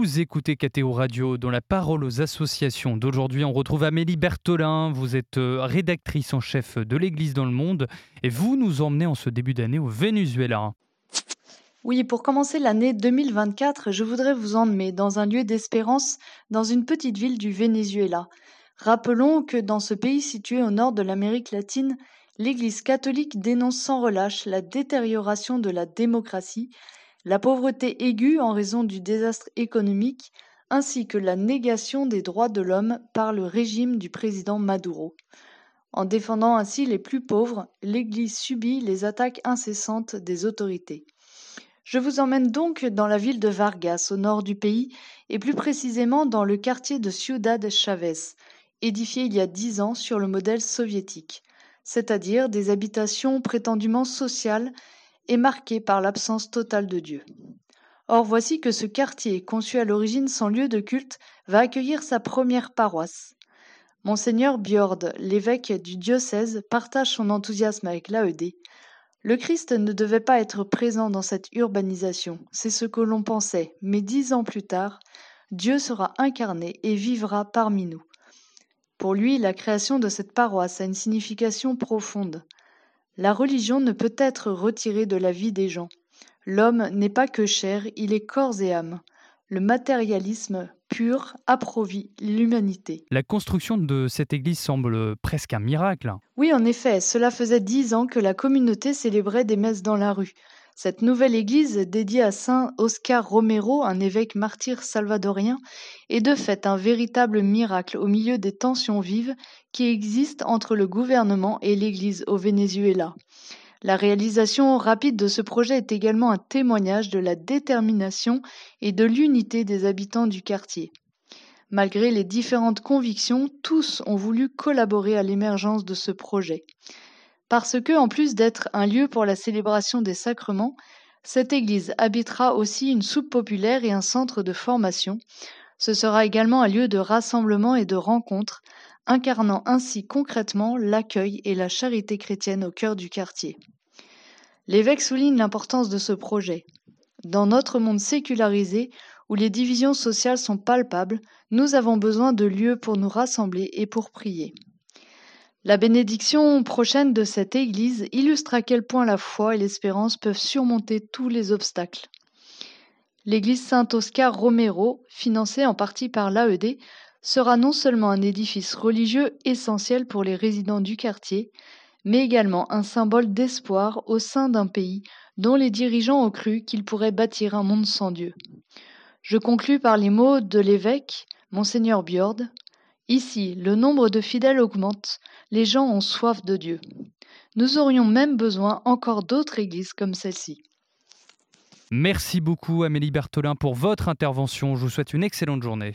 Vous écoutez KTO Radio dans la parole aux associations. D'aujourd'hui, on retrouve Amélie Bertolin. Vous êtes euh, rédactrice en chef de l'Église dans le monde et vous nous emmenez en ce début d'année au Venezuela. Oui, pour commencer l'année 2024, je voudrais vous emmener dans un lieu d'espérance dans une petite ville du Venezuela. Rappelons que dans ce pays situé au nord de l'Amérique latine, l'Église catholique dénonce sans relâche la détérioration de la démocratie la pauvreté aiguë en raison du désastre économique, ainsi que la négation des droits de l'homme par le régime du président Maduro. En défendant ainsi les plus pauvres, l'Église subit les attaques incessantes des autorités. Je vous emmène donc dans la ville de Vargas, au nord du pays, et plus précisément dans le quartier de Ciudad Chavez, édifié il y a dix ans sur le modèle soviétique, c'est-à-dire des habitations prétendument sociales est marqué par l'absence totale de Dieu. Or voici que ce quartier, conçu à l'origine sans lieu de culte, va accueillir sa première paroisse. Monseigneur Bjord, l'évêque du diocèse, partage son enthousiasme avec l'AED. Le Christ ne devait pas être présent dans cette urbanisation, c'est ce que l'on pensait, mais dix ans plus tard, Dieu sera incarné et vivra parmi nous. Pour lui, la création de cette paroisse a une signification profonde. La religion ne peut être retirée de la vie des gens. L'homme n'est pas que chair, il est corps et âme. Le matérialisme pur approvit l'humanité. La construction de cette église semble presque un miracle. Oui, en effet, cela faisait dix ans que la communauté célébrait des messes dans la rue. Cette nouvelle église, dédiée à saint Oscar Romero, un évêque martyr salvadorien, est de fait un véritable miracle au milieu des tensions vives qui existent entre le gouvernement et l'église au Venezuela. La réalisation rapide de ce projet est également un témoignage de la détermination et de l'unité des habitants du quartier. Malgré les différentes convictions, tous ont voulu collaborer à l'émergence de ce projet. Parce que, en plus d'être un lieu pour la célébration des sacrements, cette église habitera aussi une soupe populaire et un centre de formation. Ce sera également un lieu de rassemblement et de rencontre, incarnant ainsi concrètement l'accueil et la charité chrétienne au cœur du quartier. L'évêque souligne l'importance de ce projet. Dans notre monde sécularisé, où les divisions sociales sont palpables, nous avons besoin de lieux pour nous rassembler et pour prier. La bénédiction prochaine de cette Église illustre à quel point la foi et l'espérance peuvent surmonter tous les obstacles. L'église Saint-Oscar Romero, financée en partie par l'AED, sera non seulement un édifice religieux essentiel pour les résidents du quartier, mais également un symbole d'espoir au sein d'un pays dont les dirigeants ont cru qu'il pourrait bâtir un monde sans Dieu. Je conclus par les mots de l'évêque, Monseigneur Bjord, Ici, le nombre de fidèles augmente, les gens ont soif de Dieu. Nous aurions même besoin encore d'autres églises comme celle-ci. Merci beaucoup Amélie Bertolin pour votre intervention. Je vous souhaite une excellente journée.